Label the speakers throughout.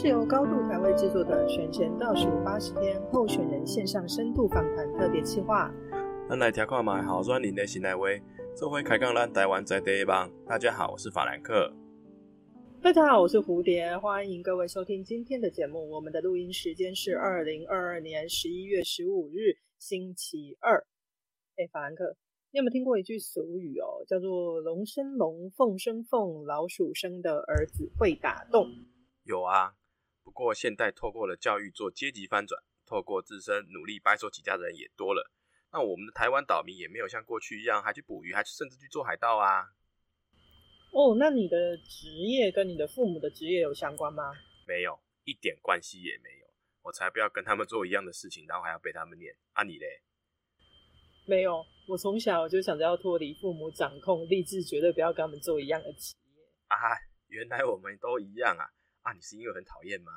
Speaker 1: 目是由高度台位制作的选前倒数八十天候选人线上深度访谈特别企划。
Speaker 2: 咱来听看嘛，好选人的新来话，这回开讲咱台湾在第一棒。大家好，我是法兰克。
Speaker 1: 大家好，我是蝴蝶，欢迎各位收听今天的节目。我们的录音时间是二零二二年十一月十五日星期二。哎，法兰克，你有没有听过一句俗语哦，叫做“龙生龙，凤生凤，老鼠生的儿子会打洞”。
Speaker 2: 有啊，不过现代透过了教育做阶级翻转，透过自身努力白手起家的人也多了。那我们的台湾岛民也没有像过去一样还去捕鱼，还甚至去做海盗啊。
Speaker 1: 哦，那你的职业跟你的父母的职业有相关吗？
Speaker 2: 没有，一点关系也没有。我才不要跟他们做一样的事情，然后还要被他们念。啊，你嘞？
Speaker 1: 没有，我从小就想着要脱离父母掌控，立志绝对不要跟他们做一样的职业。
Speaker 2: 啊，原来我们都一样啊！啊，你是因为很讨厌吗？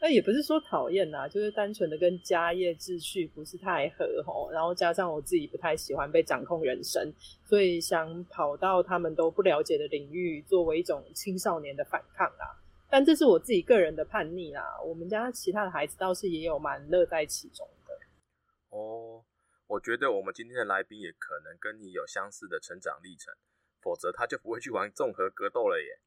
Speaker 1: 那也不是说讨厌呐，就是单纯的跟家业秩序不是太合吼，然后加上我自己不太喜欢被掌控人生，所以想跑到他们都不了解的领域，作为一种青少年的反抗啦。但这是我自己个人的叛逆啦。我们家其他的孩子倒是也有蛮乐在其中的。
Speaker 2: 哦，我觉得我们今天的来宾也可能跟你有相似的成长历程，否则他就不会去玩综合格斗了耶。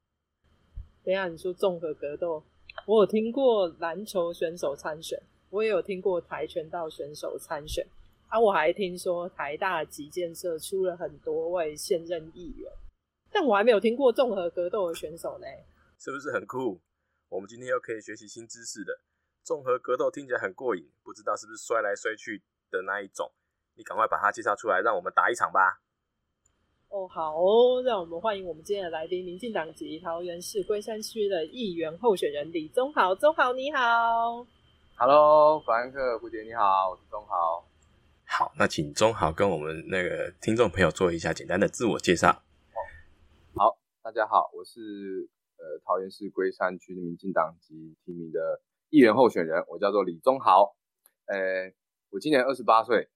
Speaker 1: 等下你说综合格斗，我有听过篮球选手参选，我也有听过跆拳道选手参选，啊，我还听说台大吉建社出了很多位现任议员，但我还没有听过综合格斗的选手呢，
Speaker 2: 是不是很酷？我们今天又可以学习新知识的，综合格斗听起来很过瘾，不知道是不是摔来摔去的那一种？你赶快把它介绍出来，让我们打一场吧。
Speaker 1: 哦，好哦，让我们欢迎我们今天的来宾，民进党籍桃园市龟山区的议员候选人李宗豪。宗豪你好
Speaker 3: ，Hello，法兰克蝴蝶你好，我是宗豪。
Speaker 2: 好，那请宗豪跟我们那个听众朋友做一下简单的自我介绍。
Speaker 3: 好，大家好，我是呃桃园市龟山区的民进党籍提名的议员候选人，我叫做李宗豪。呃，我今年二十八岁，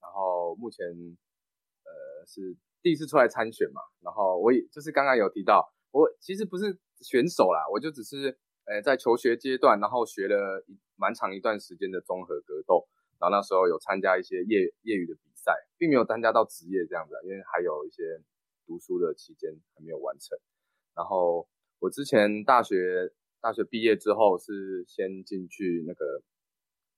Speaker 3: 然后目前呃是。第一次出来参选嘛，然后我也就是刚刚有提到，我其实不是选手啦，我就只是呃在求学阶段，然后学了蛮长一段时间的综合格斗，然后那时候有参加一些业业余的比赛，并没有参加到职业这样子，因为还有一些读书的期间还没有完成。然后我之前大学大学毕业之后是先进去那个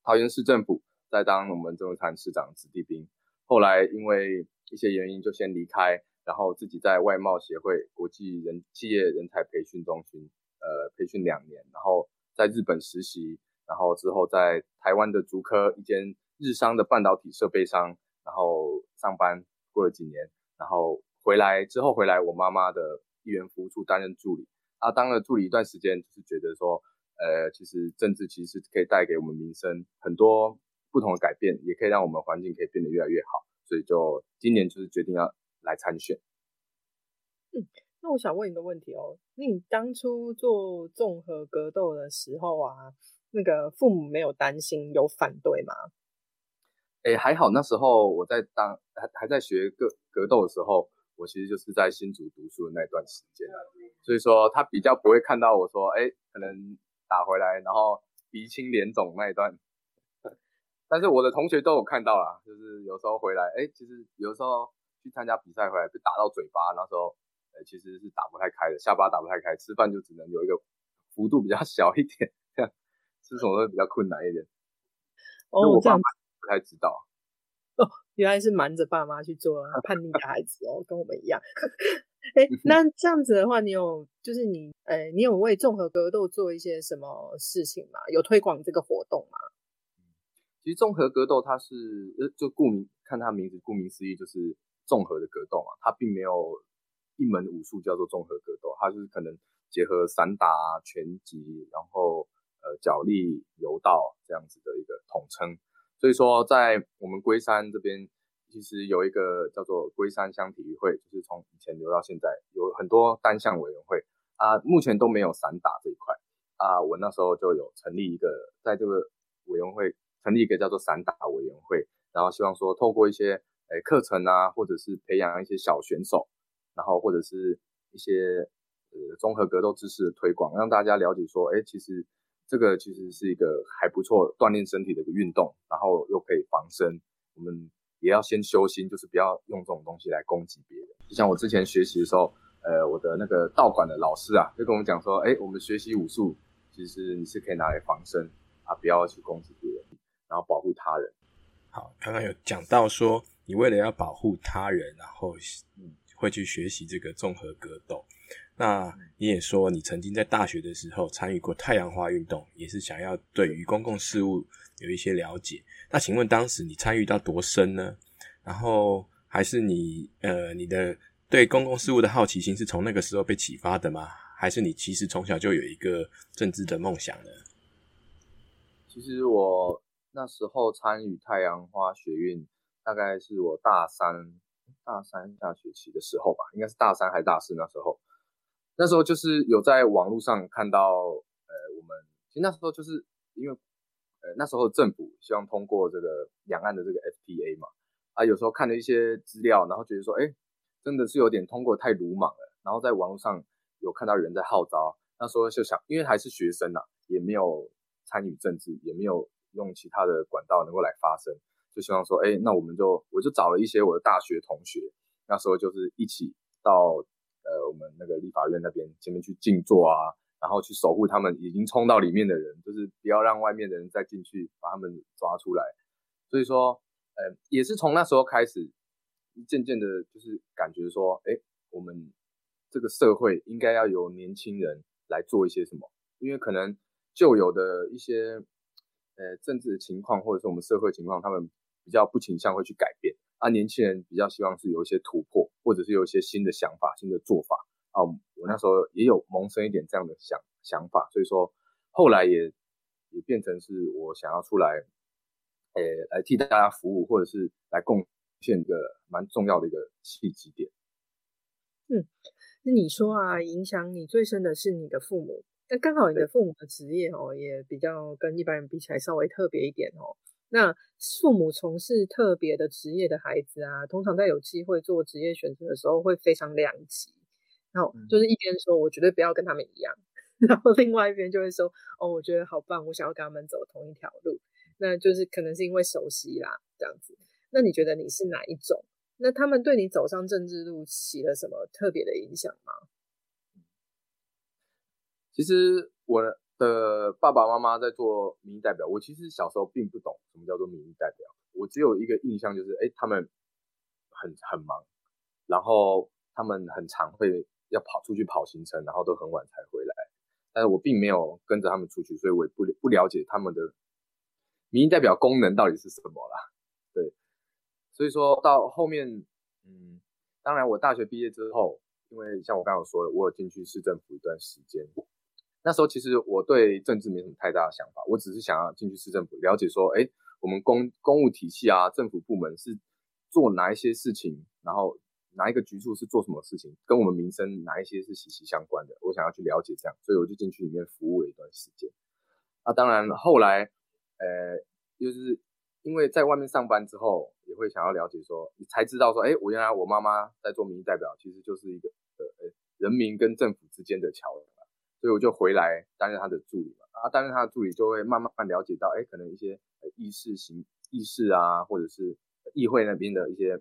Speaker 3: 桃园市政府，在当我们中山市长子弟兵，后来因为一些原因就先离开，然后自己在外贸协会国际人企业人才培训中心，呃，培训两年，然后在日本实习，然后之后在台湾的竹科一间日商的半导体设备商，然后上班过了几年，然后回来之后回来我妈妈的议员服务处担任助理，啊，当了助理一段时间，就是觉得说，呃，其实政治其实可以带给我们民生很多不同的改变，也可以让我们环境可以变得越来越好。所以就今年就是决定要来参选。
Speaker 1: 嗯，那我想问一个问题哦，那你当初做综合格斗的时候啊，那个父母没有担心有反对吗？
Speaker 3: 哎，还好那时候我在当还还在学格格斗的时候，我其实就是在新竹读书的那段时间，所以说他比较不会看到我说，哎，可能打回来然后鼻青脸肿那一段。但是我的同学都有看到啦，就是有时候回来，哎，其实有时候去参加比赛回来被打到嘴巴，那时候，呃，其实是打不太开的，下巴打不太开，吃饭就只能有一个幅度比较 小一点，这样吃什么会比较困难一点。
Speaker 1: 哦，
Speaker 3: 我爸妈不太知道。
Speaker 1: 哦，原来是瞒着爸妈去做叛逆的孩子哦，跟我们一样。哎，那这样子的话，你有就是你，呃，你有为综合格斗做一些什么事情吗？有推广这个活动吗？
Speaker 3: 其实综合格斗它是呃，就顾名看它名字，顾名思义就是综合的格斗嘛。它并没有一门武术叫做综合格斗，它就是可能结合散打、拳击，然后呃脚力、柔道这样子的一个统称。所以说，在我们龟山这边，其实有一个叫做龟山乡体育会，就是从以前留到现在，有很多单项委员会啊，目前都没有散打这一块啊。我那时候就有成立一个，在这个委员会。成立一个叫做散打委员会，然后希望说透过一些诶课程啊，或者是培养一些小选手，然后或者是一些呃综合格斗知识的推广，让大家了解说，哎，其实这个其实是一个还不错锻炼身体的一个运动，然后又可以防身。我们也要先修心，就是不要用这种东西来攻击别人。就像我之前学习的时候，呃，我的那个道馆的老师啊，就跟我们讲说，哎，我们学习武术，其实你是可以拿来防身啊，不要去攻击别人，然后保护他人。
Speaker 2: 好，刚刚有讲到说，你为了要保护他人，然后会去学习这个综合格斗。那你也说，你曾经在大学的时候参与过太阳花运动，也是想要对于公共事务有一些了解。那请问当时你参与到多深呢？然后还是你呃你的对公共事务的好奇心是从那个时候被启发的吗？还是你其实从小就有一个政治的梦想呢？
Speaker 3: 其实我。那时候参与太阳花学运，大概是我大三大三下学期的时候吧，应该是大三还是大四那时候。那时候就是有在网络上看到，呃，我们其实那时候就是因为，呃，那时候政府希望通过这个两岸的这个 FTA 嘛，啊，有时候看了一些资料，然后觉得说，哎，真的是有点通过太鲁莽了。然后在网络上有看到人在号召，那时候就想，因为还是学生呐，也没有参与政治，也没有。用其他的管道能够来发声，就希望说，哎，那我们就我就找了一些我的大学同学，那时候就是一起到呃我们那个立法院那边前面去静坐啊，然后去守护他们已经冲到里面的人，就是不要让外面的人再进去把他们抓出来。所以说，呃，也是从那时候开始，渐渐的，就是感觉说，哎，我们这个社会应该要由年轻人来做一些什么，因为可能旧有的一些。呃，政治情况或者是我们社会情况，他们比较不倾向会去改变，啊，年轻人比较希望是有一些突破，或者是有一些新的想法、新的做法啊。我那时候也有萌生一点这样的想想法，所以说后来也也变成是我想要出来，呃，来替大家服务，或者是来贡献一个蛮重要的一个契机点。
Speaker 1: 嗯，那你说啊，影响你最深的是你的父母。那刚好你的父母的职业哦，也比较跟一般人比起来稍微特别一点哦。那父母从事特别的职业的孩子啊，通常在有机会做职业选择的时候会非常两极。然后就是一边说我绝对不要跟他们一样，然后另外一边就会说哦，我觉得好棒，我想要跟他们走同一条路。那就是可能是因为熟悉啦，这样子。那你觉得你是哪一种？那他们对你走上政治路起了什么特别的影响吗？
Speaker 3: 其实我的爸爸妈妈在做民意代表，我其实小时候并不懂什么叫做民意代表，我只有一个印象就是，哎，他们很很忙，然后他们很常会要跑出去跑行程，然后都很晚才回来，但是我并没有跟着他们出去，所以我也不不了解他们的民意代表功能到底是什么啦。对，所以说到后面，嗯，当然我大学毕业之后，因为像我刚刚说的，我有进去市政府一段时间。那时候其实我对政治没什么太大的想法，我只是想要进去市政府了解说，哎，我们公公务体系啊，政府部门是做哪一些事情，然后哪一个局处是做什么事情，跟我们民生哪一些是息息相关的，我想要去了解这样，所以我就进去里面服务了一段时间。那当然后来，呃，就是因为在外面上班之后，也会想要了解说，你才知道说，哎，我原来我妈妈在做民意代表，其实就是一个呃，人民跟政府之间的桥梁。所以我就回来担任他的助理嘛，啊，担任他的助理就会慢慢慢了解到，哎，可能一些议事行议事啊，或者是议会那边的一些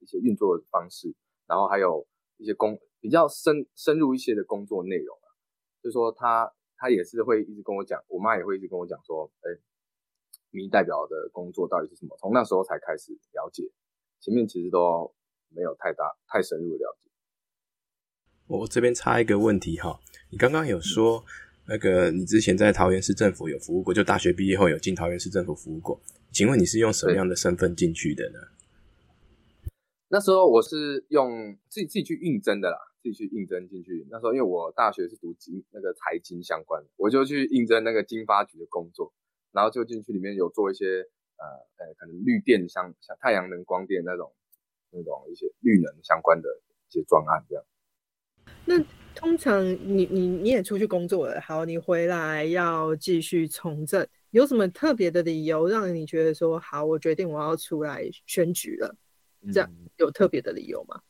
Speaker 3: 一些运作方式，然后还有一些工比较深深入一些的工作内容啊，就说他他也是会一直跟我讲，我妈也会一直跟我讲说，哎，民意代表的工作到底是什么？从那时候才开始了解，前面其实都没有太大太深入的了解。
Speaker 2: 我这边插一个问题哈，你刚刚有说那个你之前在桃园市政府有服务过，就大学毕业后有进桃园市政府服务过，请问你是用什么样的身份进去的呢？
Speaker 3: 那时候我是用自己自己去应征的啦，自己去应征进去。那时候因为我大学是读经那个财经相关的，我就去应征那个经发局的工作，然后就进去里面有做一些呃呃可能绿电相像太阳能光电那种那种一些绿能相关的一些专案这样。
Speaker 1: 那通常你你你也出去工作了，好，你回来要继续从政，有什么特别的理由让你觉得说好，我决定我要出来选举了？这样有特别的理由吗？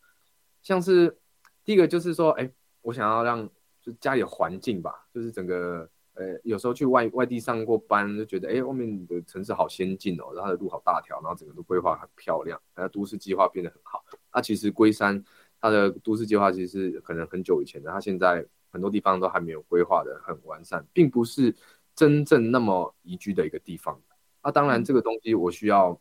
Speaker 3: 像是第一个就是说，哎，我想要让就家里的环境吧，就是整个呃，有时候去外外地上过班，就觉得哎，外面的城市好先进哦，然后它的路好大条，然后整个都规划很漂亮，然后都市计划变得很好。那其实龟山它的都市计划其实是可能很久以前的，它现在很多地方都还没有规划的很完善，并不是真正那么宜居的一个地方。那当然这个东西我需要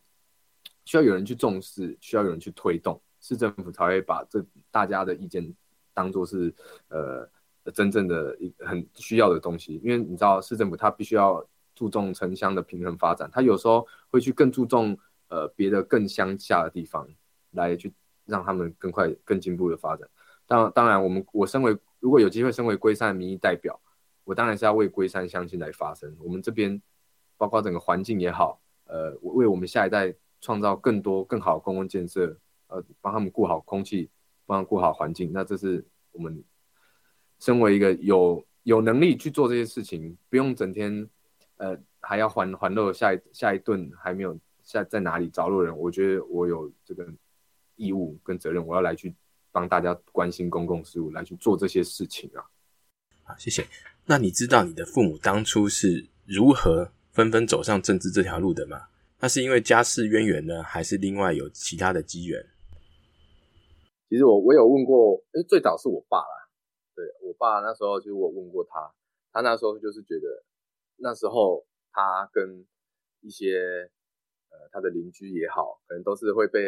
Speaker 3: 需要有人去重视，需要有人去推动，市政府才会把这大家的意见当做是呃真正的一很需要的东西。因为你知道市政府它必须要注重城乡的平衡发展，它有时候会去更注重呃别的更乡下的地方来去。让他们更快、更进步的发展。当当然，我们我身为如果有机会身为龟山的民意代表，我当然是要为龟山乡亲来发声。我们这边包括整个环境也好，呃，为我们下一代创造更多更好的公共建设，呃，帮他们顾好空气，帮他们顾好环境。那这是我们身为一个有有能力去做这些事情，不用整天呃还要还还乐下一下一顿还没有下在哪里着落人。我觉得我有这个。义务跟责任，我要来去帮大家关心公共事务，来去做这些事情啊。
Speaker 2: 好，谢谢。那你知道你的父母当初是如何纷纷走上政治这条路的吗？那是因为家世渊源呢，还是另外有其他的机缘？
Speaker 3: 其实我我有问过，哎，最早是我爸啦。对我爸那时候就我问过他，他那时候就是觉得那时候他跟一些呃他的邻居也好，可能都是会被。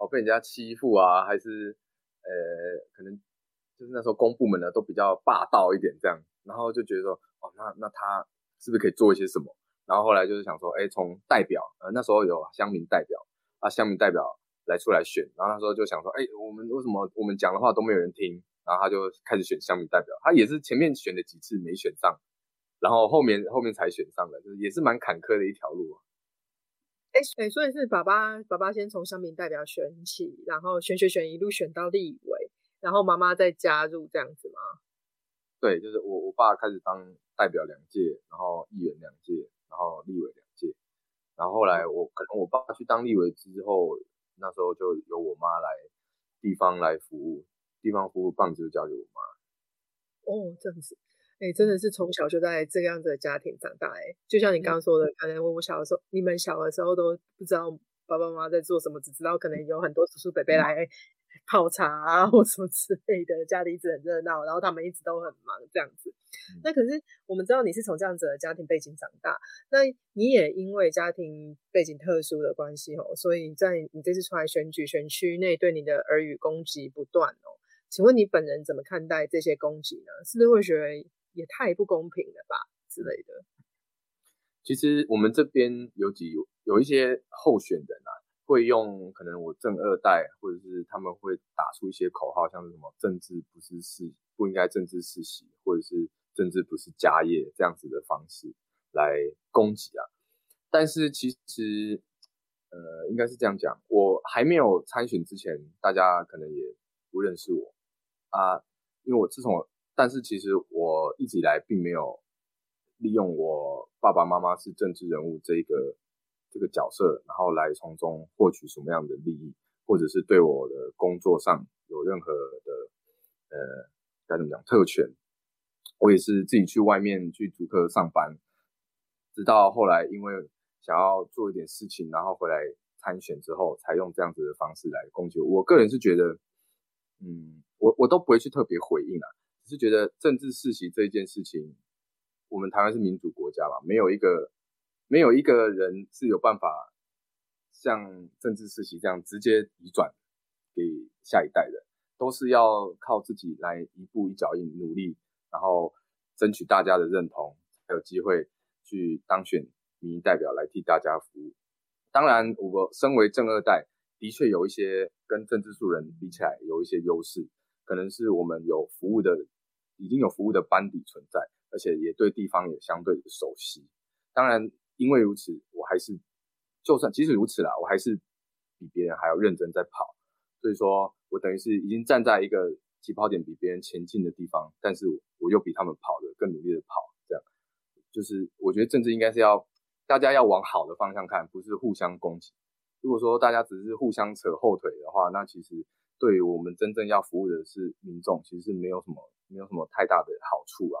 Speaker 3: 哦，被人家欺负啊，还是呃，可能就是那时候公部门呢都比较霸道一点这样，然后就觉得说，哦，那那他是不是可以做一些什么？然后后来就是想说，哎，从代表，呃，那时候有乡民代表啊，乡民代表来出来选，然后那时候就想说，哎，我们为什么我们讲的话都没有人听？然后他就开始选乡民代表，他也是前面选了几次没选上，然后后面后面才选上的，就是也是蛮坎坷的一条路啊。
Speaker 1: 哎哎，所以是爸爸爸爸先从乡民代表选起，然后选选选一路选到立委，然后妈妈再加入这样子吗？
Speaker 3: 对，就是我我爸开始当代表两届，然后议员两届，然后立委两届，然后后来我可能我爸去当立委之后，那时候就由我妈来地方来服务，地方服务棒子就交给我妈。
Speaker 1: 哦，这样子。哎，真的是从小就在这个样子的家庭长大，哎，就像你刚刚说的，可能我小的时候，你们小的时候都不知道爸爸妈妈在做什么，只知道可能有很多叔叔伯伯来泡茶啊或什么之类的，家里一直很热闹，然后他们一直都很忙这样子。那可是我们知道你是从这样子的家庭背景长大，那你也因为家庭背景特殊的关系哦，所以在你这次出来选举选区内对你的耳语攻击不断哦，请问你本人怎么看待这些攻击呢？是不是会觉得？也太不公平了吧之类的。
Speaker 3: 其实我们这边有几有一些候选人啊，会用可能我正二代，或者是他们会打出一些口号，像是什么政治不是世不应该政治世袭，或者是政治不是家业这样子的方式来攻击啊。但是其实呃，应该是这样讲，我还没有参选之前，大家可能也不认识我啊，因为我自从。但是其实我一直以来并没有利用我爸爸妈妈是政治人物这一个这个角色，然后来从中获取什么样的利益，或者是对我的工作上有任何的呃该怎么讲特权。我也是自己去外面去逐客上班，直到后来因为想要做一点事情，然后回来参选之后，才用这样子的方式来攻击我。我个人是觉得，嗯，我我都不会去特别回应啊。是觉得政治世袭这一件事情，我们台湾是民主国家嘛，没有一个没有一个人是有办法像政治世袭这样直接移转给下一代的，都是要靠自己来一步一脚印努力，然后争取大家的认同，才有机会去当选民意代表来替大家服务。当然，我身为正二代，的确有一些跟政治素人比起来有一些优势，可能是我们有服务的。已经有服务的班底存在，而且也对地方也相对熟悉。当然，因为如此，我还是就算即使如此啦，我还是比别人还要认真在跑。所以说我等于是已经站在一个起跑点比别人前进的地方，但是我又比他们跑的更努力的跑。这样就是我觉得政治应该是要大家要往好的方向看，不是互相攻击。如果说大家只是互相扯后腿的话，那其实对于我们真正要服务的是民众，其实是没有什么。没有什么太大的好处啊。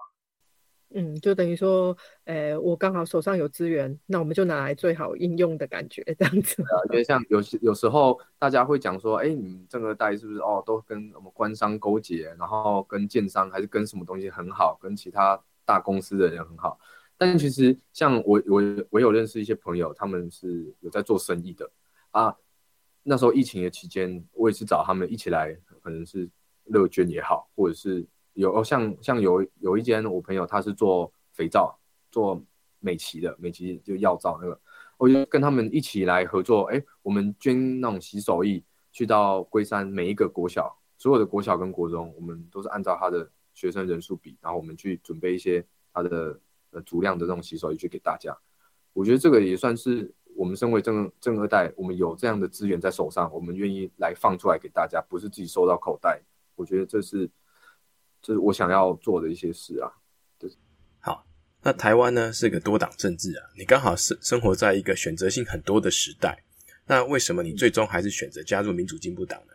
Speaker 1: 嗯，就等于说，呃，我刚好手上有资源，那我们就拿来最好应用的感觉，这样子。
Speaker 3: 啊因为像有有时候大家会讲说，哎，你们正二代是不是哦，都跟我们官商勾结，然后跟建商还是跟什么东西很好，跟其他大公司的人很好。但其实像我我我有认识一些朋友，他们是有在做生意的啊。那时候疫情的期间，我也是找他们一起来，可能是乐捐也好，或者是。有像像有有一间我朋友他是做肥皂做美琪的美琪就药皂那个，我就跟他们一起来合作，哎，我们捐那种洗手液去到龟山每一个国小，所有的国小跟国中，我们都是按照他的学生人数比，然后我们去准备一些他的呃足量的这种洗手液去给大家。我觉得这个也算是我们身为正正二代，我们有这样的资源在手上，我们愿意来放出来给大家，不是自己收到口袋。我觉得这是。这是我想要做的一些事啊。对，
Speaker 2: 好，那台湾呢是个多党政治啊，你刚好是生活在一个选择性很多的时代，那为什么你最终还是选择加入民主进步党呢？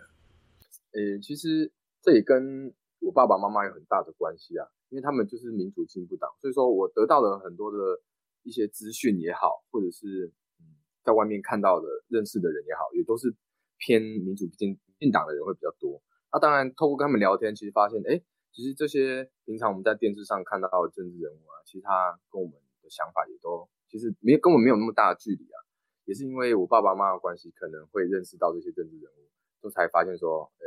Speaker 3: 呃，其实这也跟我爸爸妈妈有很大的关系啊，因为他们就是民主进步党，所以说我得到了很多的一些资讯也好，或者是嗯，在外面看到的认识的人也好，也都是偏民主进进党的人会比较多。那当然，透过跟他们聊天，其实发现，哎。其实这些平常我们在电视上看到的政治人物啊，其实他跟我们的想法也都其实没根本没有那么大的距离啊。也是因为我爸爸妈妈关系，可能会认识到这些政治人物，都才发现说，呃，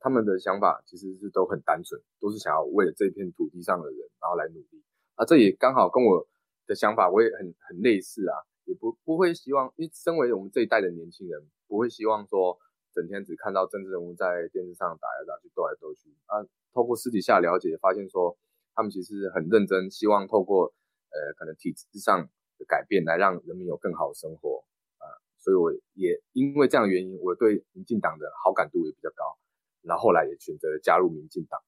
Speaker 3: 他们的想法其实是都很单纯，都是想要为了这片土地上的人，然后来努力。啊，这也刚好跟我的想法我也很很类似啊，也不不会希望，因为身为我们这一代的年轻人，不会希望说整天只看到政治人物在电视上打来打去、斗来斗去啊。透过私底下了解，发现说他们其实很认真，希望透过呃可能体制上的改变，来让人民有更好的生活啊。所以我也因为这样的原因，我对民进党的好感度也比较高，然后后来也选择加入民进党。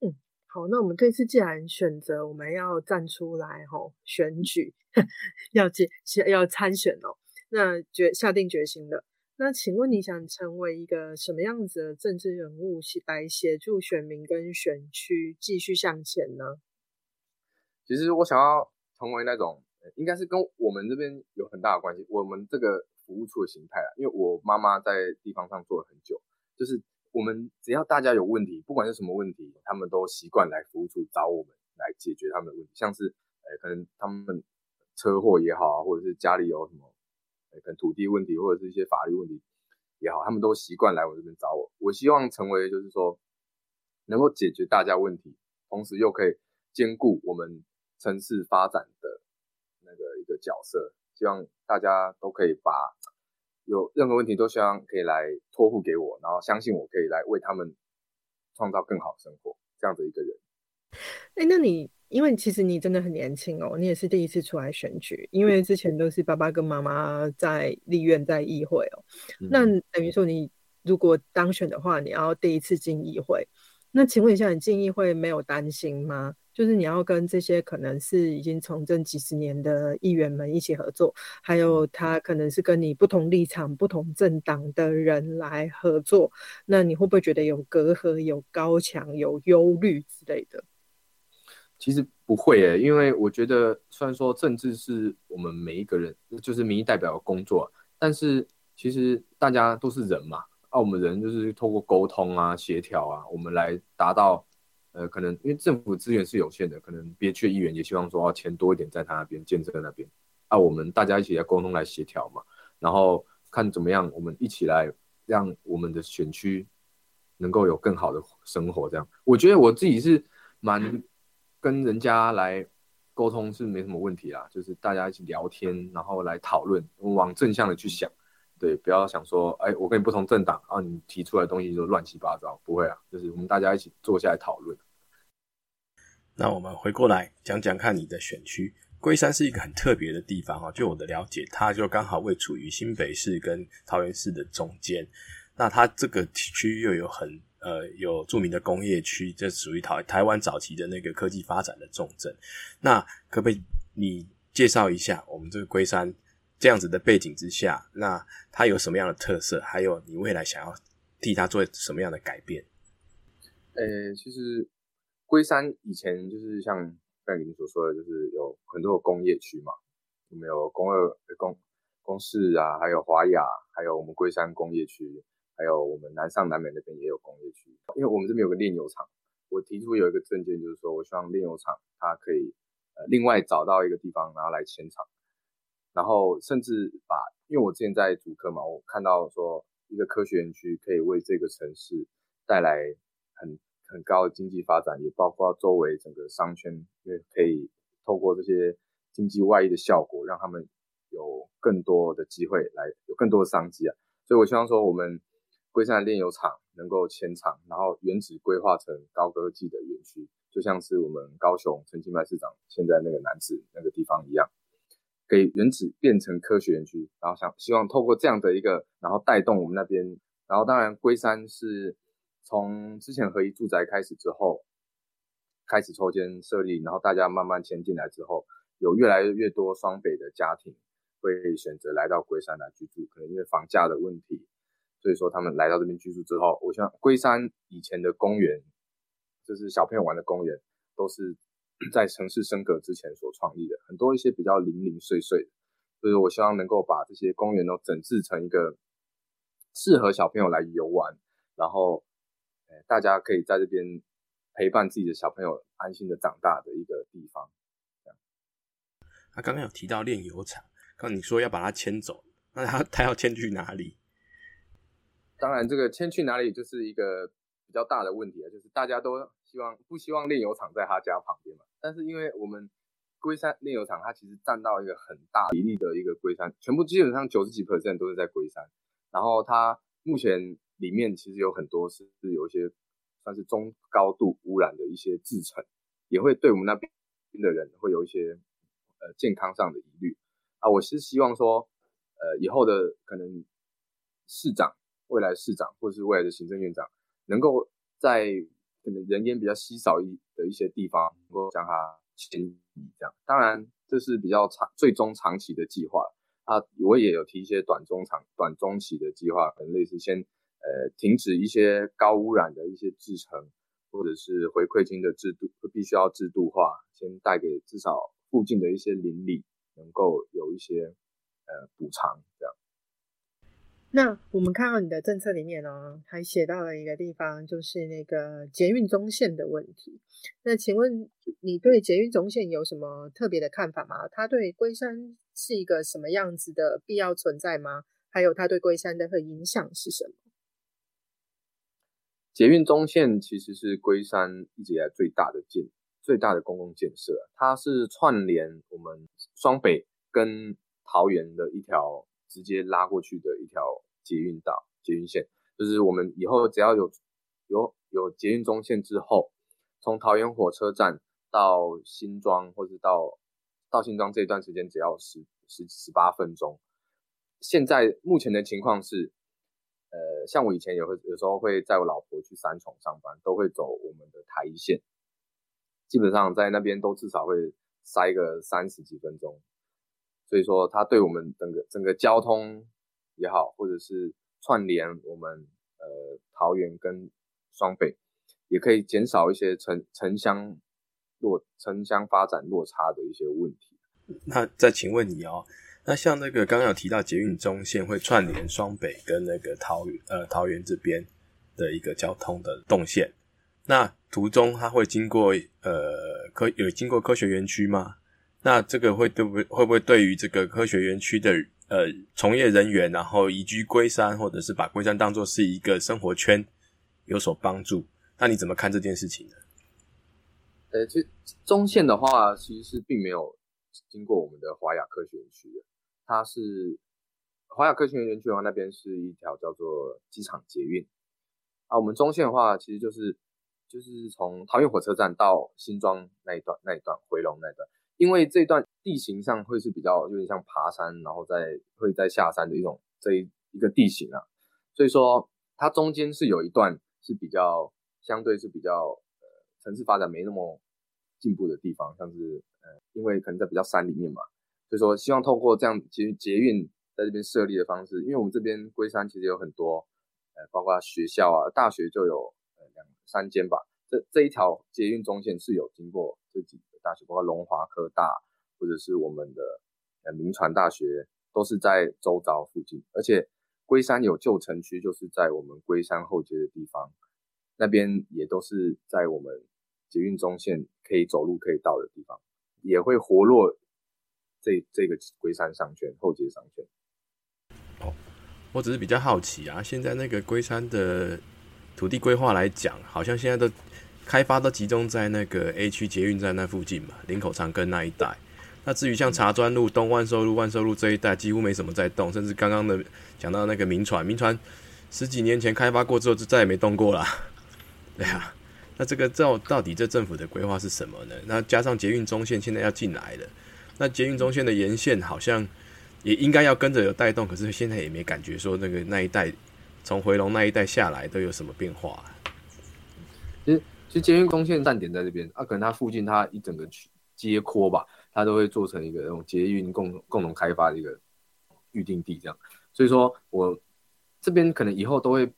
Speaker 1: 嗯，好，那我们这次既然选择我们要站出来吼选举，要接要参选哦，那决下定决心了。那请问你想成为一个什么样子的政治人物，来协助选民跟选区继续向前呢？
Speaker 3: 其实我想要成为那种，应该是跟我们这边有很大的关系。我们这个服务处的形态啊，因为我妈妈在地方上做了很久，就是我们只要大家有问题，不管是什么问题，他们都习惯来服务处找我们来解决他们的问题，像是，呃，可能他们车祸也好啊，或者是家里有什么。跟土地问题或者是一些法律问题也好，他们都习惯来我这边找我。我希望成为就是说能够解决大家问题，同时又可以兼顾我们城市发展的那个一个角色。希望大家都可以把有任何问题都希望可以来托付给我，然后相信我可以来为他们创造更好的生活。这样的一个人。
Speaker 1: 哎，那你？因为其实你真的很年轻哦，你也是第一次出来选举，因为之前都是爸爸跟妈妈在立院在议会哦。那等于说你如果当选的话，你要第一次进议会。那请问一下，你进议会没有担心吗？就是你要跟这些可能是已经从政几十年的议员们一起合作，还有他可能是跟你不同立场、不同政党的人来合作，那你会不会觉得有隔阂、有高墙、有忧虑之类的？
Speaker 3: 其实不会诶，因为我觉得虽然说政治是我们每一个人就是民意代表的工作，但是其实大家都是人嘛，啊，我们人就是透过沟通啊、协调啊，我们来达到，呃，可能因为政府资源是有限的，可能别区议员也希望说啊钱多一点在他那边建设那边，啊，我们大家一起来沟通来协调嘛，然后看怎么样，我们一起来让我们的选区能够有更好的生活，这样，我觉得我自己是蛮。跟人家来沟通是没什么问题啦，就是大家一起聊天，然后来讨论，往正向的去想，对，不要想说，哎，我跟你不同政党然啊，你提出来的东西就乱七八糟，不会啊，就是我们大家一起坐下来讨论。
Speaker 2: 那我们回过来讲讲看你的选区，龟山是一个很特别的地方哈，就我的了解，它就刚好位处于新北市跟桃园市的中间，那它这个区又有很。呃，有著名的工业区，这属于台台湾早期的那个科技发展的重镇。那可不可以你介绍一下我们这个龟山这样子的背景之下，那它有什么样的特色？还有你未来想要替它做什么样的改变？
Speaker 3: 呃，其实龟山以前就是像刚才您所说的，就是有很多的工业区嘛，我们有工二工工事啊，还有华雅，还有我们龟山工业区，还有我们南上南美那边也有工业区。因为我们这边有个炼油厂，我提出有一个证件，就是说我希望炼油厂它可以呃另外找到一个地方，然后来迁厂，然后甚至把，因为我之前在主科嘛，我看到说一个科学园区可以为这个城市带来。很很高的经济发展，也包括周围整个商圈，因为可以透过这些经济外溢的效果，让他们有更多的机会来有更多的商机啊。所以我希望说，我们龟山炼油厂能够迁厂，然后原址规划成高科技的园区，就像是我们高雄陈其迈市长现在那个南子那个地方一样，给原址变成科学园区，然后想希望透过这样的一个，然后带动我们那边，然后当然龟山是。从之前合一住宅开始之后，开始抽签设立，然后大家慢慢迁进来之后，有越来越多双北的家庭会选择来到龟山来居住，可能因为房价的问题，所以说他们来到这边居住之后，我想龟山以前的公园，就是小朋友玩的公园，都是 在城市升格之前所创立的，很多一些比较零零碎碎的，所以我希望能够把这些公园都整治成一个适合小朋友来游玩，然后。大家可以在这边陪伴自己的小朋友安心的长大的一个地方。
Speaker 2: 他刚刚有提到炼油厂，刚你说要把它迁走，那他他要迁去哪里？
Speaker 3: 当然，这个迁去哪里就是一个比较大的问题啊，就是大家都希望不希望炼油厂在他家旁边嘛。但是因为我们龟山炼油厂，它其实占到一个很大比例的一个龟山，全部基本上九十几 percent 都是在龟山，然后它目前。里面其实有很多是是有一些算是中高度污染的一些制成，也会对我们那边的人会有一些呃健康上的疑虑啊。我是希望说，呃，以后的可能市长、未来市长或者是未来的行政院长，能够在可能人烟比较稀少一的一些地方，能够将它迁移这样。当然，这是比较长、最终长期的计划啊。我也有提一些短中长、短中期的计划，可能类似先。呃，停止一些高污染的一些制成，或者是回馈金的制度，必须要制度化，先带给至少附近的一些邻里能够有一些呃补偿，这样。
Speaker 1: 那我们看到你的政策里面呢，还写到了一个地方，就是那个捷运中线的问题。那请问你对捷运中线有什么特别的看法吗？它对龟山是一个什么样子的必要存在吗？还有它对龟山的影响是什么？
Speaker 3: 捷运中线其实是龟山一直以来最大的建、最大的公共建设，它是串联我们双北跟桃园的一条直接拉过去的一条捷运道、捷运线。就是我们以后只要有有有捷运中线之后，从桃园火车站到新庄或者到到新庄这一段时间只要十十十八分钟。现在目前的情况是。呃，像我以前也会有时候会载我老婆去三重上班，都会走我们的台一线，基本上在那边都至少会塞个三十几分钟，所以说它对我们整个整个交通也好，或者是串联我们呃桃园跟双北，也可以减少一些城城乡落城乡发展落差的一些问题。
Speaker 2: 那再请问你哦。那像那个刚刚有提到捷运中线会串联双北跟那个桃呃桃园这边的一个交通的动线，那途中它会经过呃科有经过科学园区吗？那这个会对不会不会对于这个科学园区的呃从业人员，然后移居龟山或者是把龟山当做是一个生活圈有所帮助？那你怎么看这件事情呢？
Speaker 3: 呃，其实中线的话，其实是并没有经过我们的华雅科学园区的。它是华雅科学园区的话，那边是一条叫做机场捷运啊。我们中线的话，其实就是就是从桃园火车站到新庄那一段那一段回龙那段，因为这段地形上会是比较有点像爬山，然后再会再下山的一种这一一个地形啊。所以说它中间是有一段是比较相对是比较呃城市发展没那么进步的地方，像是呃因为可能在比较山里面嘛。所以说，希望透过这样捷捷运在这边设立的方式，因为我们这边龟山其实有很多，呃，包括学校啊，大学就有呃两三间吧。这这一条捷运中线是有经过这几大学，包括龙华科大或者是我们的呃民传大学，都是在周遭附近。而且龟山有旧城区，就是在我们龟山后街的地方，那边也都是在我们捷运中线可以走路可以到的地方，也会活络这这个龟山商圈后街商圈。
Speaker 2: 哦，我只是比较好奇啊，现在那个龟山的土地规划来讲，好像现在都。开发都集中在那个 A 区捷运站那附近嘛，林口长庚那一带。那至于像茶砖路、东万寿路、万寿路这一带，几乎没什么在动。甚至刚刚的讲到那个民船，民船十几年前开发过之后，就再也没动过了。对啊，那这个到到底这政府的规划是什么呢？那加上捷运中线现在要进来了，那捷运中线的沿线好像也应该要跟着有带动，可是现在也没感觉说那个那一带从回龙那一带下来都有什么变化。
Speaker 3: 其实。其实捷运公线站点在这边啊，可能它附近它一整个街廓吧，它都会做成一个那种捷运共共同开发的一个预定地这样。所以说我这边可能以后都会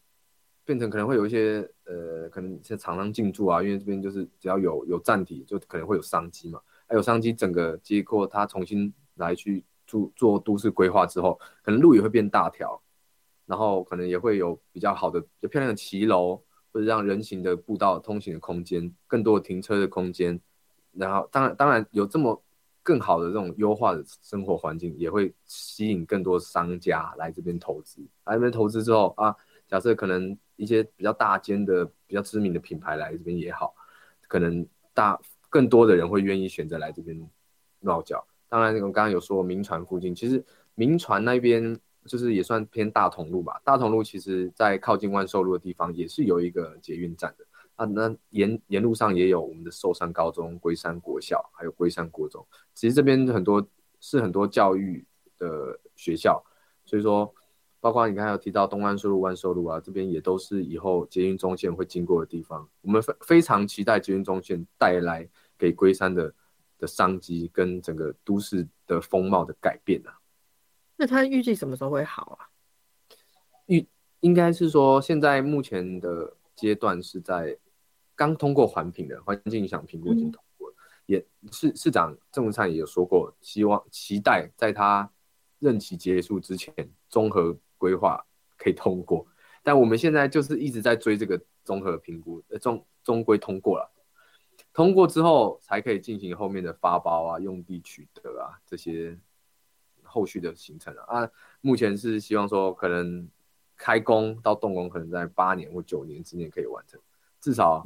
Speaker 3: 变成可能会有一些呃，可能像厂商进驻啊，因为这边就是只要有有站体，就可能会有商机嘛。还有商机，整个街廓它重新来去做做都市规划之后，可能路也会变大条，然后可能也会有比较好的、比较漂亮的骑楼。或者让人行的步道通行的空间，更多的停车的空间，然后当然当然有这么更好的这种优化的生活环境，也会吸引更多商家来这边投资。来这边投资之后啊，假设可能一些比较大间的、比较知名的品牌来这边也好，可能大更多的人会愿意选择来这边落脚。当然，我刚刚有说民船附近，其实民船那边。就是也算偏大同路吧，大同路其实在靠近万寿路的地方也是有一个捷运站的啊。那沿沿路上也有我们的寿山高中、龟山国小，还有龟山国中。其实这边很多是很多教育的学校，所以说包括你刚才有提到东安寿路、万寿路啊，这边也都是以后捷运中线会经过的地方。我们非非常期待捷运中线带来给龟山的的商机跟整个都市的风貌的改变啊。
Speaker 1: 那他预计什么时候会好啊？
Speaker 3: 预应该是说，现在目前的阶段是在刚通过环评的环境影响评估已经通过了，也市市长郑文灿也有说过，希望期待在他任期结束之前，综合规划可以通过。但我们现在就是一直在追这个综合评估，呃，终终归通过了，通过之后才可以进行后面的发包啊、用地取得啊这些。后续的行程了啊，目前是希望说可能开工到动工可能在八年或九年之内可以完成，至少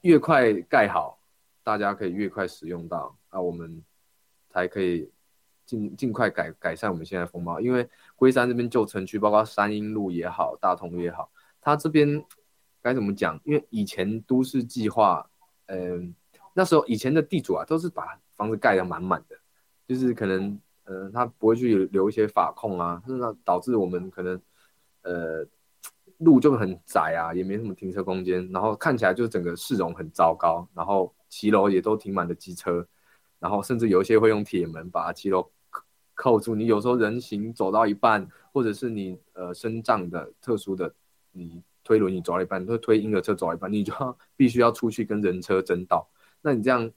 Speaker 3: 越快盖好，大家可以越快使用到啊，我们才可以尽尽快改改善我们现在风貌。因为龟山这边旧城区，包括山阴路也好，大同也好，它这边该怎么讲？因为以前都市计划，嗯，那时候以前的地主啊，都是把房子盖得满满的，就是可能。嗯，他不会去留一些法控啊，那导致我们可能，呃，路就很窄啊，也没什么停车空间，然后看起来就整个市容很糟糕，然后骑楼也都停满了机车，然后甚至有一些会用铁门把骑楼扣住，你有时候人行走到一半，或者是你呃身障的特殊的，你推轮椅走到一半，推推婴儿车走到一半，你就要 必须要出去跟人车争道，那你这样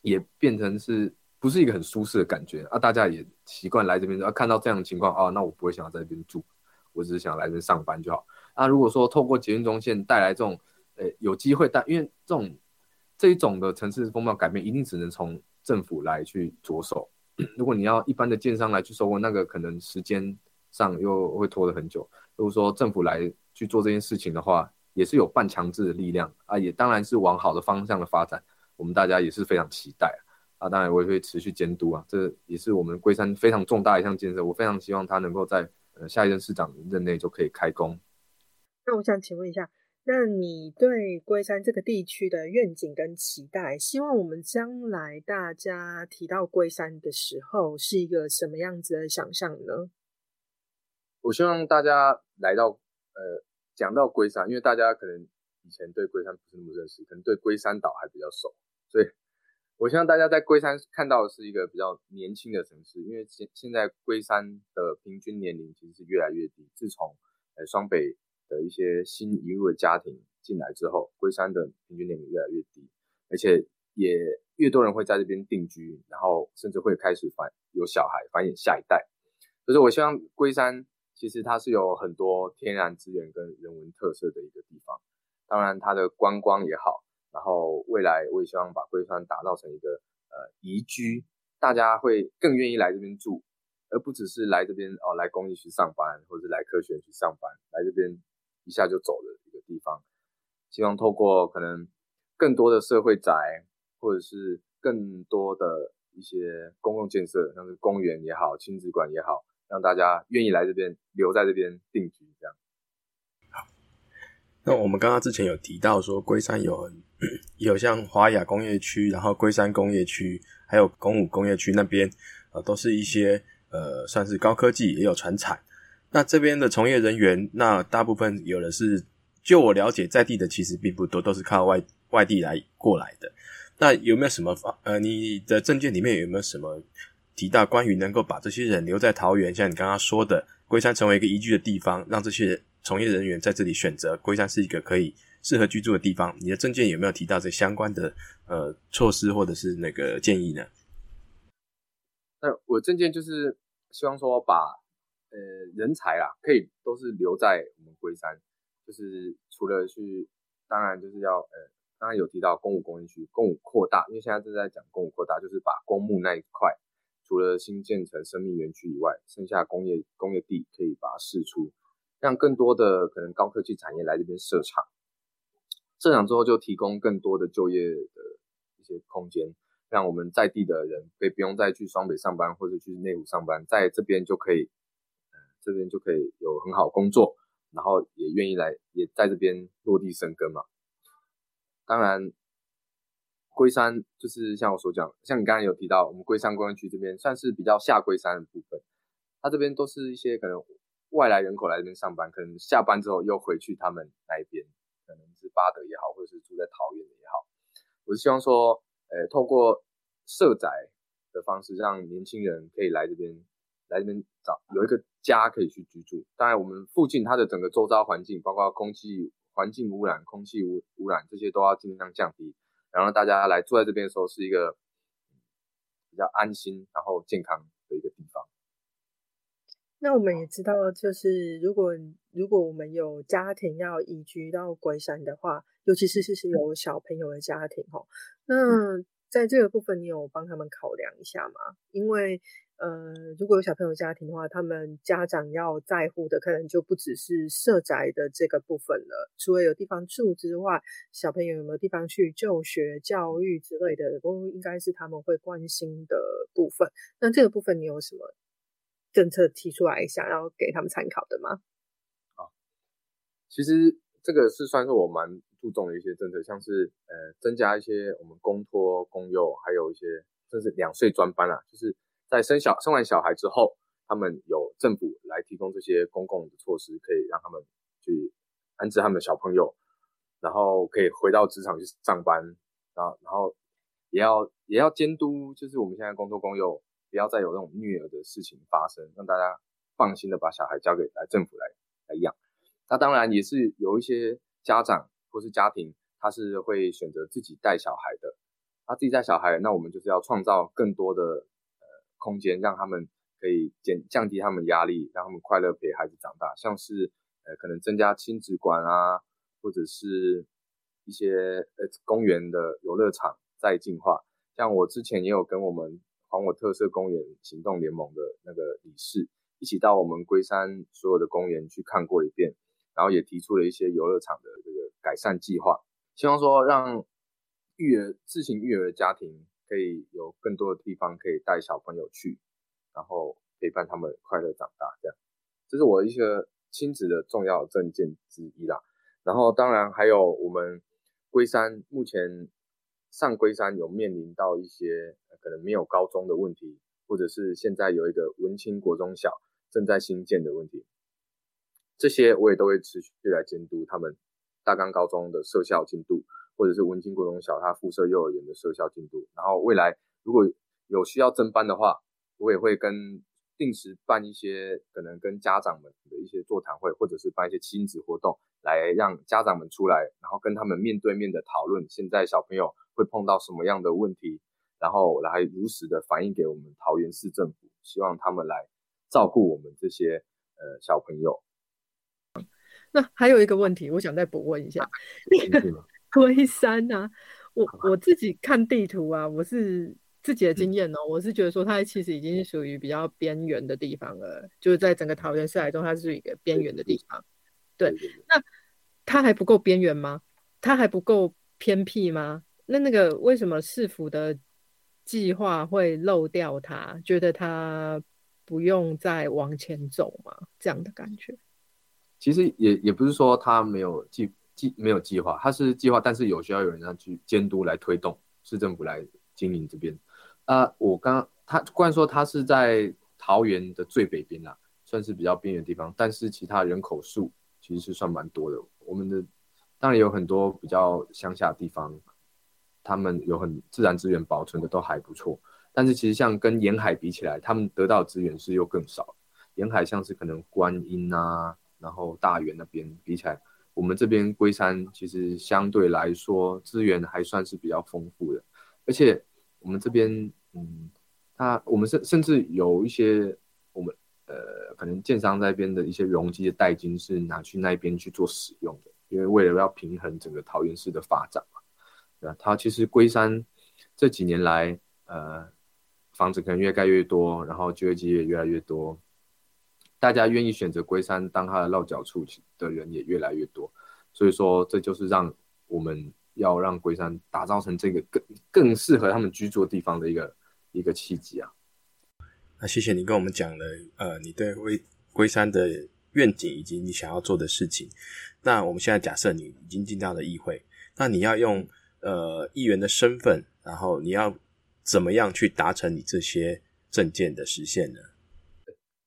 Speaker 3: 也变成是。不是一个很舒适的感觉啊！大家也习惯来这边啊，看到这样的情况啊，那我不会想要在这边住，我只是想来这边上班就好。那如果说透过捷运中线带来这种，呃，有机会，但因为这种这一种的城市风貌改变，一定只能从政府来去着手。如果你要一般的建商来去收购，那个可能时间上又会拖得很久。如果说政府来去做这件事情的话，也是有半强制的力量啊，也当然是往好的方向的发展，我们大家也是非常期待。当然我也会持续监督啊，这也是我们龟山非常重大一项建设，我非常希望它能够在呃下一任市长任内就可以开工。
Speaker 1: 那我想请问一下，那你对龟山这个地区的愿景跟期待，希望我们将来大家提到龟山的时候，是一个什么样子的想象呢？
Speaker 3: 我希望大家来到呃讲到龟山，因为大家可能以前对龟山不是那么认识，可能对龟山岛还比较熟，所以。我希望大家在龟山看到的是一个比较年轻的城市，因为现现在龟山的平均年龄其实是越来越低。自从呃双北的一些新移入的家庭进来之后，龟山的平均年龄越来越低，而且也越多人会在这边定居，然后甚至会开始繁有小孩繁衍下一代。就是我希望龟山其实它是有很多天然资源跟人文特色的一个地方，当然它的观光也好，然后未来我也希望把龟山打造成一个呃宜居，大家会更愿意来这边住。而不只是来这边哦，来工艺区上班，或者是来科学园区上班，来这边一下就走的一个地方。希望透过可能更多的社会宅，或者是更多的一些公共建设，像是公园也好、亲子馆也好，让大家愿意来这边留在这边定居。这样。
Speaker 2: 好，那我们刚刚之前有提到说，龟山有很 有像华雅工业区，然后龟山工业区，还有公武工业区那边，呃，都是一些。呃，算是高科技，也有传产。那这边的从业人员，那大部分有的是，就我了解，在地的其实并不多，都是靠外外地来过来的。那有没有什么方？呃，你的证件里面有没有什么提到关于能够把这些人留在桃园？像你刚刚说的，龟山成为一个宜居的地方，让这些从业人员在这里选择龟山是一个可以适合居住的地方？你的证件有没有提到这相关的呃措施或者是那个建议呢？
Speaker 3: 那我证件就是希望说把呃人才啊，可以都是留在我们龟山，就是除了去，当然就是要呃，刚刚有提到公务工业区，公务扩大，因为现在正在讲公务扩大，就是把公墓那一块，除了新建成生命园区以外，剩下工业工业地可以把它释出，让更多的可能高科技产业来这边设厂，设厂之后就提供更多的就业的一些空间。让我们在地的人可以不用再去双北上班或者去内湖上班，在这边就可以，嗯，这边就可以有很好工作，然后也愿意来，也在这边落地生根嘛。当然，龟山就是像我所讲，像你刚刚有提到，我们龟山工业区这边算是比较下龟山的部分，它这边都是一些可能外来人口来这边上班，可能下班之后又回去他们那一边，可能是巴德也好，或者是住在桃园的也好，我是希望说。呃，透过设宅的方式，让年轻人可以来这边，来这边找有一个家可以去居住。当然，我们附近它的整个周遭环境，包括空气环境污染、空气污污染这些，都要尽量降低，然后大家来住在这边的时候是一个比较安心、然后健康的一个地方。
Speaker 1: 那我们也知道，就是如果如果我们有家庭要移居到龟山的话，尤其是是是有小朋友的家庭哦，那在这个部分你有帮他们考量一下吗？因为呃，如果有小朋友家庭的话，他们家长要在乎的可能就不只是社宅的这个部分了，除了有地方住之外，小朋友有没有地方去就学、教育之类的，都应该是他们会关心的部分。那这个部分你有什么？政策提出来，想要给他们参考的吗？
Speaker 3: 其实这个是算是我蛮注重的一些政策，像是呃增加一些我们公托、公幼，还有一些甚至两岁专班啊，就是在生小生完小孩之后，他们有政府来提供这些公共的措施，可以让他们去安置他们的小朋友，然后可以回到职场去上班啊，然后也要也要监督，就是我们现在公托公幼。不要再有那种虐儿的事情发生，让大家放心的把小孩交给来政府来来养。那当然也是有一些家长或是家庭，他是会选择自己带小孩的。他自己带小孩，那我们就是要创造更多的呃空间，让他们可以减降低他们压力，让他们快乐陪孩子长大。像是呃可能增加亲子馆啊，或者是一些呃公园的游乐场在进化。像我之前也有跟我们。还我特色公园行动联盟的那个理事一起到我们龟山所有的公园去看过一遍，然后也提出了一些游乐场的这个改善计划，希望说让育儿自行育儿的家庭可以有更多的地方可以带小朋友去，然后陪伴他们快乐长大。这样，这是我一个亲子的重要证件之一啦。然后当然还有我们龟山目前上龟山有面临到一些。可能没有高中的问题，或者是现在有一个文清国中小正在新建的问题，这些我也都会持续来监督他们大冈高中的设校进度，或者是文清国中小它附设幼儿园的设校进度。然后未来如果有需要增班的话，我也会跟定时办一些可能跟家长们的一些座谈会，或者是办一些亲子活动，来让家长们出来，然后跟他们面对面的讨论，现在小朋友会碰到什么样的问题，然后来如实的反映给我们桃园市政府，希望他们来照顾我们这些呃小朋友。
Speaker 1: 那还有一个问题，我想再补问一下，那个 龟山啊，我我自己看地图啊，我是自己的经验哦，我是觉得说它其实已经属于比较边缘的地方了，就是在整个桃园市海中，它是一个边缘的地方。对，那它还不够边缘吗？它还不够偏僻吗？那那个为什么市府的计划会漏掉它？觉得它不用再往前走吗？这样的感觉？
Speaker 3: 其实也也不是说他没有计计没有计划，他是计划，但是有需要有人要去监督来推动，市政府来经营这边。啊，我刚他虽然说他是在桃园的最北边啦，算是比较边缘地方，但是其他人口数其实是算蛮多的。我们的当然有很多比较乡下地方，他们有很自然资源保存的都还不错，但是其实像跟沿海比起来，他们得到资源是又更少。沿海像是可能观音啊。然后大园那边比起来，我们这边龟山其实相对来说资源还算是比较丰富的，而且我们这边，嗯，它我们甚甚至有一些我们呃可能建商那边的一些容积的代金是拿去那边去做使用的，因为为了要平衡整个桃园市的发展嘛，对吧？它其实龟山这几年来，呃，房子可能越盖越多，然后就业机会越来越多。大家愿意选择龟山当他的落脚处的人也越来越多，所以说这就是让我们要让龟山打造成这个更更适合他们居住的地方的一个一个契机啊。
Speaker 2: 那谢谢你跟我们讲了，呃，你对龟龟山的愿景以及你想要做的事情。那我们现在假设你已经进到了议会，那你要用呃议员的身份，然后你要怎么样去达成你这些证件的实现呢？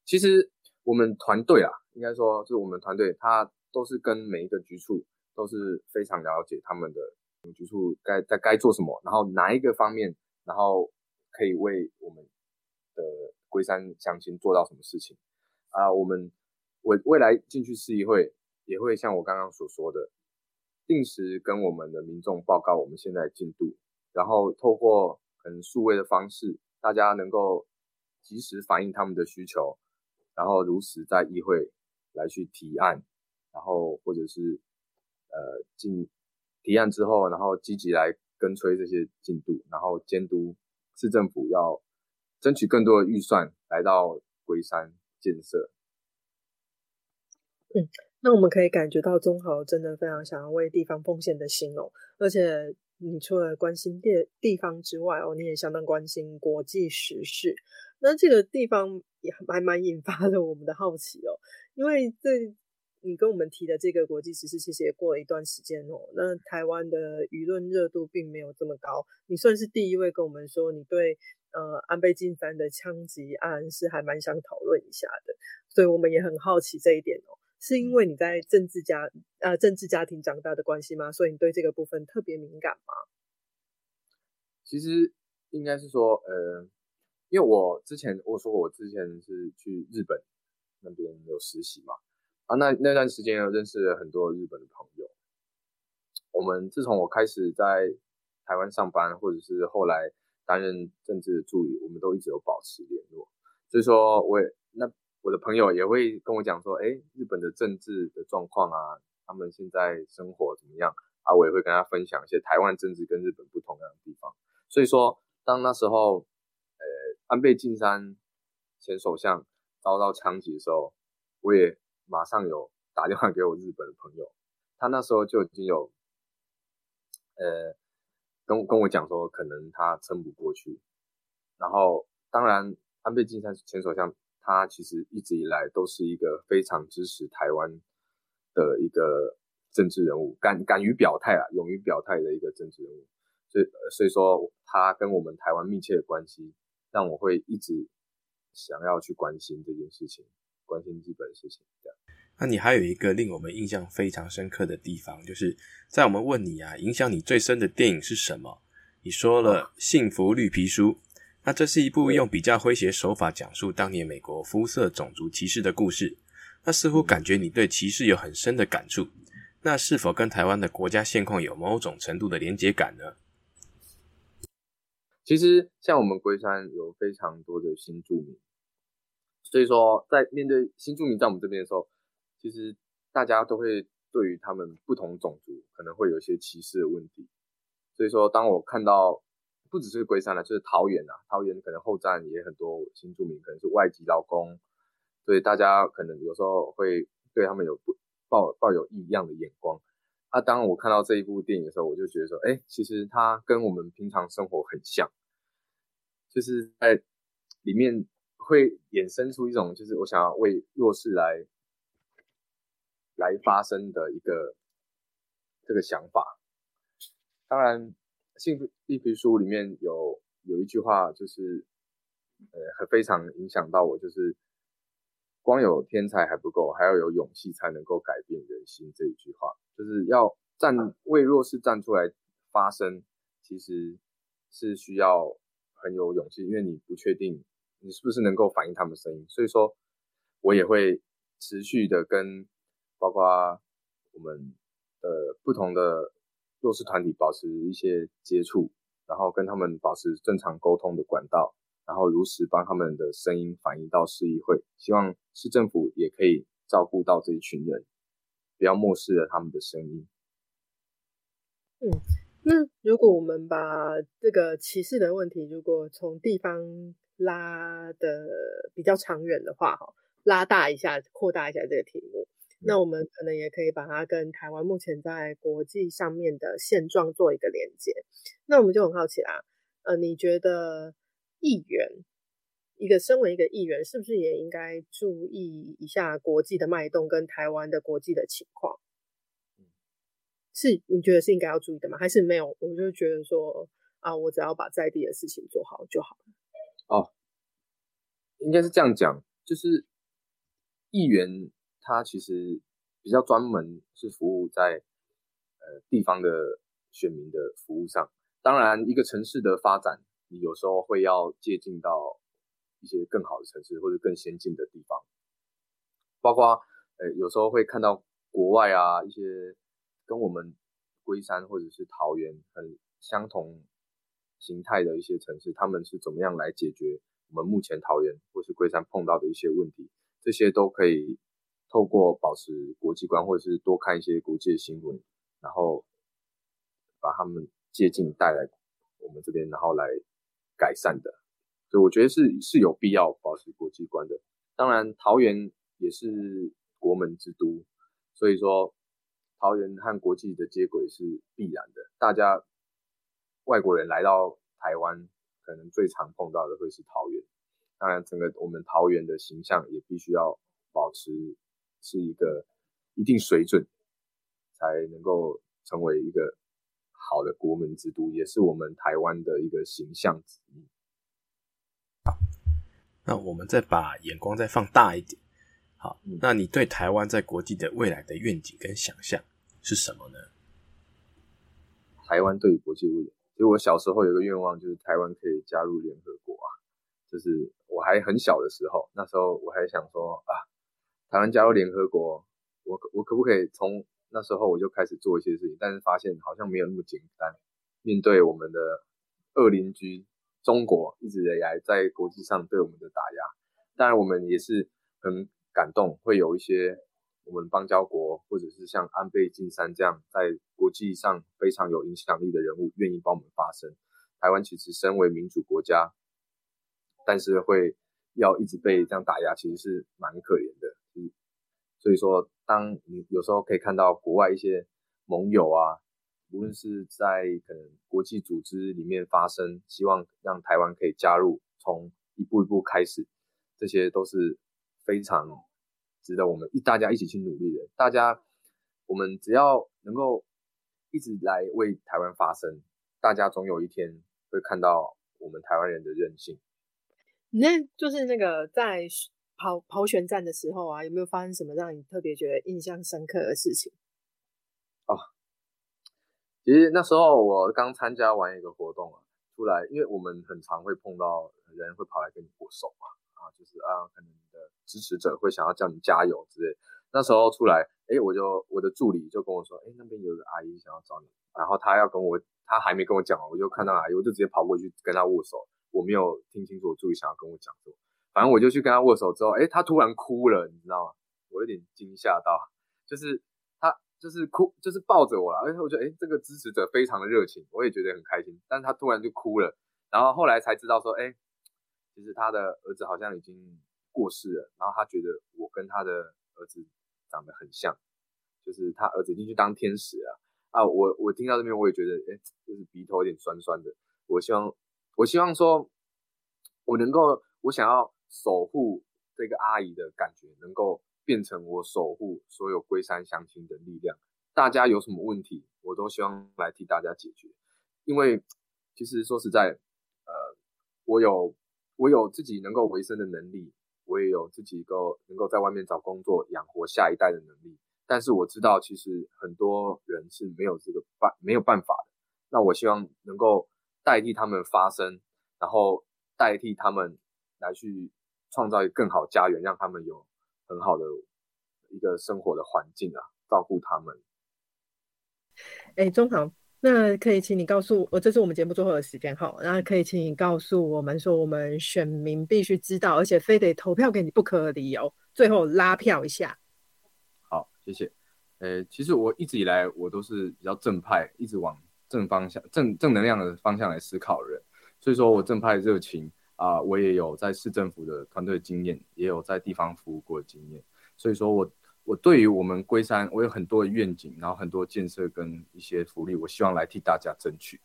Speaker 3: 其实。我们团队啊，应该说就是我们团队，他都是跟每一个局处都是非常了解他们的局处该在该做什么，然后哪一个方面，然后可以为我们的龟山乡亲做到什么事情啊？我们未未来进去市议会，也会像我刚刚所说的，定时跟我们的民众报告我们现在进度，然后透过可能数位的方式，大家能够及时反映他们的需求。然后如实在议会来去提案，然后或者是呃进提案之后，然后积极来跟催这些进度，然后监督市政府要争取更多的预算来到龟山建设。
Speaker 1: 嗯，那我们可以感觉到中豪真的非常想要为地方奉献的心哦，而且你除了关心地地方之外哦，你也相当关心国际时事。那这个地方也还蛮引发了我们的好奇哦，因为这你跟我们提的这个国际时事，其实也过了一段时间哦。那台湾的舆论热度并没有这么高，你算是第一位跟我们说你对呃安倍晋三的枪击案是还蛮想讨论一下的，所以我们也很好奇这一点哦，是因为你在政治家呃政治家庭长大的关系吗？所以你对这个部分特别敏感吗？
Speaker 3: 其实应该是说呃。因为我之前我说，我之前是去日本那边有实习嘛，啊，那那段时间又认识了很多日本的朋友。我们自从我开始在台湾上班，或者是后来担任政治的助理，我们都一直有保持联络。所以说，我也那我的朋友也会跟我讲说，哎，日本的政治的状况啊，他们现在生活怎么样啊？我也会跟他分享一些台湾政治跟日本不同样的地方。所以说，当那时候。呃安倍晋三前首相遭到枪击的时候，我也马上有打电话给我日本的朋友，他那时候就已经有，呃，跟跟我讲说，可能他撑不过去。然后，当然，安倍晋三前首相他其实一直以来都是一个非常支持台湾的一个政治人物，敢敢于表态啊，勇于表态的一个政治人物。所以，所以说他跟我们台湾密切的关系。让我会一直想要去关心这件事情，关心日本的事情。这样，
Speaker 2: 那你还有一个令我们印象非常深刻的地方，就是在我们问你啊，影响你最深的电影是什么？你说了《幸福绿皮书》，那这是一部用比较诙谐手法讲述当年美国肤色种族歧视的故事。那似乎感觉你对歧视有很深的感触。那是否跟台湾的国家现况有某种程度的连结感呢？
Speaker 3: 其实，像我们龟山有非常多的新住民，所以说在面对新住民在我们这边的时候，其实大家都会对于他们不同种族可能会有一些歧视的问题。所以说，当我看到不只是龟山了，就是桃园啊，桃园可能后站也很多新住民，可能是外籍劳工，所以大家可能有时候会对他们有不抱抱有异样的眼光。啊，当我看到这一部电影的时候，我就觉得说，哎，其实它跟我们平常生活很像，就是在里面会衍生出一种，就是我想要为弱势来来发声的一个这个想法。当然，《幸福绿皮书》里面有有一句话，就是呃，很非常影响到我，就是光有天才还不够，还要有勇气才能够改变人心。这一句话，就是要站为弱势站出来发声，其实是需要很有勇气，因为你不确定你是不是能够反映他们声音。所以说，我也会持续的跟包括我们的不同的。弱势团体保持一些接触，然后跟他们保持正常沟通的管道，然后如实帮他们的声音反映到市议会，希望市政府也可以照顾到这一群人，不要漠视了他们的声音。
Speaker 1: 嗯，那如果我们把这个歧视的问题，如果从地方拉的比较长远的话，哈，拉大一下，扩大一下这个题目。那我们可能也可以把它跟台湾目前在国际上面的现状做一个连接。那我们就很好奇啦，呃，你觉得议员一个身为一个议员，是不是也应该注意一下国际的脉动跟台湾的国际的情况？是你觉得是应该要注意的吗？还是没有？我就觉得说啊，我只要把在地的事情做好就好了。
Speaker 3: 哦，应该是这样讲，就是议员。它其实比较专门，是服务在呃地方的选民的服务上。当然，一个城市的发展，你有时候会要接近到一些更好的城市或者更先进的地方，包括呃有时候会看到国外啊一些跟我们龟山或者是桃园很相同形态的一些城市，他们是怎么样来解决我们目前桃园或是龟山碰到的一些问题，这些都可以。透过保持国际观，或者是多看一些国际的新闻，然后把他们接近带来我们这边，然后来改善的。所以我觉得是是有必要保持国际观的。当然，桃园也是国门之都，所以说桃园和国际的接轨是必然的。大家外国人来到台湾，可能最常碰到的会是桃园。当然，整个我们桃园的形象也必须要保持。是一个一定水准，才能够成为一个好的国门之都，也是我们台湾的一个形象之一。
Speaker 2: 好，那我们再把眼光再放大一点。好，那你对台湾在国际的未来的愿景跟想象是什么呢？
Speaker 3: 台湾对于国际未来，其实我小时候有个愿望，就是台湾可以加入联合国啊。就是我还很小的时候，那时候我还想说啊。台湾加入联合国，我我可不可以从那时候我就开始做一些事情？但是发现好像没有那么简单。面对我们的恶邻居中国，一直以来在国际上对我们的打压，当然我们也是很感动，会有一些我们邦交国或者是像安倍晋三这样在国际上非常有影响力的人物愿意帮我们发声。台湾其实身为民主国家，但是会要一直被这样打压，其实是蛮可怜的。所以说，当你有时候可以看到国外一些盟友啊，无论是在可能国际组织里面发声，希望让台湾可以加入，从一步一步开始，这些都是非常值得我们一大家一起去努力的。大家，我们只要能够一直来为台湾发声，大家总有一天会看到我们台湾人的韧性。
Speaker 1: 那就是那个在。跑跑选战的时候啊，有没有发生什么让你特别觉得印象深刻的事情？
Speaker 3: 哦，其实那时候我刚参加完一个活动啊，出来，因为我们很常会碰到人会跑来跟你握手嘛，啊，就是啊，可能你的支持者会想要叫你加油之类。那时候出来，哎，我就我的助理就跟我说，哎，那边有个阿姨想要找你，然后他要跟我，他还没跟我讲我就看到阿姨，我就直接跑过去跟他握手，我没有听清楚我助理想要跟我讲什么，反正我就去跟他握手之后，哎，他突然哭了，你知道吗？我有点惊吓到，就是他就是哭，就是抱着我了，而且我觉得，哎，这个支持者非常的热情，我也觉得很开心，但他突然就哭了，然后后来才知道说，哎，其实他的儿子好像已经过世了，然后他觉得我跟他的儿子。长得很像，就是他儿子已经去当天使了啊！我我听到这边我也觉得，哎，就是鼻头有点酸酸的。我希望，我希望说，我能够，我想要守护这个阿姨的感觉，能够变成我守护所有龟山乡亲的力量。大家有什么问题，我都希望来替大家解决。因为其实说实在，呃，我有我有自己能够维生的能力。我也有自己够能够在外面找工作养活下一代的能力，但是我知道其实很多人是没有这个办没有办法的。那我希望能够代替他们发声，然后代替他们来去创造一个更好家园，让他们有很好的一个生活的环境啊，照顾他们。
Speaker 1: 哎，中航。那可以请你告诉我，这是我们节目最后的时间哈。那可以请你告诉我们说，我们选民必须知道，而且非得投票给你不可的理由。最后拉票一下。
Speaker 3: 好，谢谢。呃，其实我一直以来我都是比较正派，一直往正方向、正正能量的方向来思考的人。所以说我正派热情啊，我也有在市政府的团队经验，也有在地方服务过的经验。所以说我。我对于我们龟山，我有很多的愿景，然后很多建设跟一些福利，我希望来替大家争取。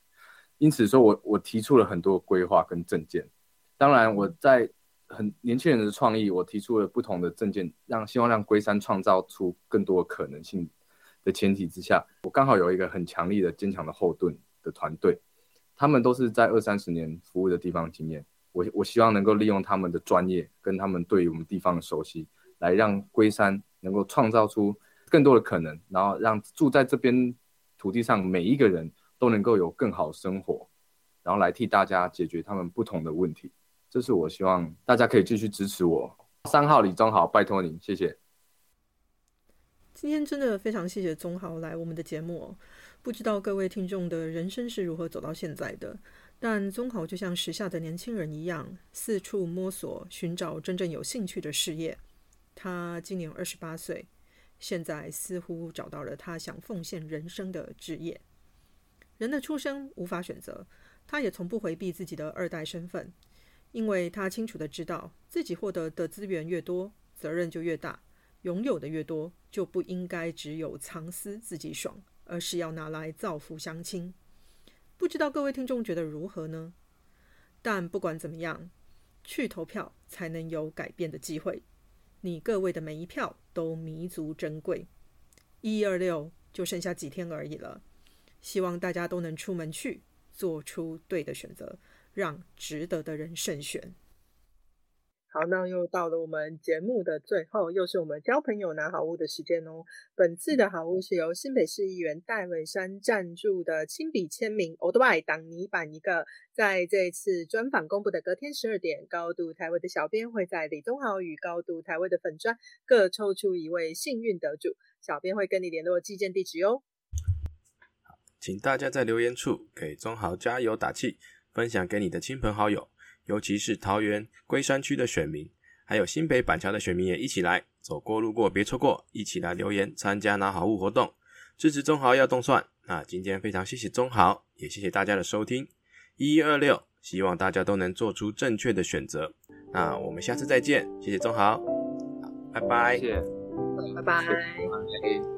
Speaker 3: 因此说，我我提出了很多规划跟政见。当然，我在很年轻人的创意，我提出了不同的政见，让希望让龟山创造出更多可能性的前提之下，我刚好有一个很强力的、坚强的后盾的团队，他们都是在二三十年服务的地方经验。我我希望能够利用他们的专业跟他们对于我们地方的熟悉，来让龟山。能够创造出更多的可能，然后让住在这边土地上每一个人都能够有更好的生活，然后来替大家解决他们不同的问题。这是我希望大家可以继续支持我。三号李宗豪，拜托您，谢谢。
Speaker 1: 今天真的非常谢谢宗豪来我们的节目。不知道各位听众的人生是如何走到现在的，但宗豪就像时下的年轻人一样，四处摸索，寻找真正有兴趣的事业。他今年二十八岁，现在似乎找到了他想奉献人生的职业。人的出生无法选择，他也从不回避自己的二代身份，因为他清楚的知道自己获得的资源越多，责任就越大；拥有的越多，就不应该只有藏私自己爽，而是要拿来造福乡亲。不知道各位听众觉得如何呢？但不管怎么样，去投票才能有改变的机会。你各位的每一票都弥足珍贵，一二六就剩下几天而已了，希望大家都能出门去，做出对的选择，让值得的人胜选。好，那又到了我们节目的最后，又是我们交朋友拿好物的时间哦。本次的好物是由新北市议员戴伟山赞助的亲笔签名 Old White 挡泥板一个。在这次专访公布的隔天十二点，高度台位的小编会在李宗豪与高度台位的粉砖各抽出一位幸运得主，小编会跟你联络寄件地址哦。
Speaker 2: 请大家在留言处给宗豪加油打气，分享给你的亲朋好友。尤其是桃园龟山区的选民，还有新北板桥的选民也一起来，走过路过别错过，一起来留言参加拿好物活动，支持中豪要动算。那今天非常谢谢中豪，也谢谢大家的收听，一一二六，希望大家都能做出正确的选择。那我们下次再见，谢谢中豪，拜拜，
Speaker 3: 谢谢，
Speaker 1: 拜拜。